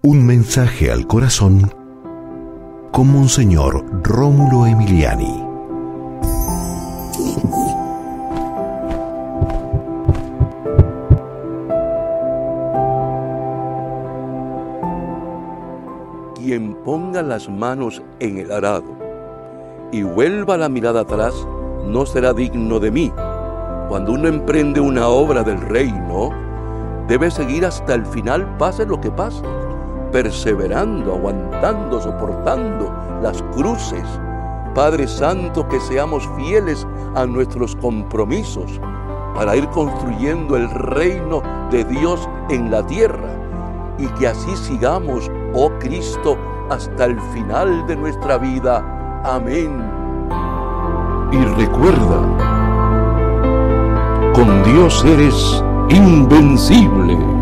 Un mensaje al corazón con Monseñor Rómulo Emiliani. Quien ponga las manos en el arado y vuelva la mirada atrás, no será digno de mí. Cuando uno emprende una obra del reino, debe seguir hasta el final, pase lo que pase, perseverando, aguantando, soportando las cruces. Padre Santo, que seamos fieles a nuestros compromisos para ir construyendo el reino de Dios en la tierra y que así sigamos, oh Cristo, hasta el final de nuestra vida. Amén. Y recuerda, con Dios eres invencible.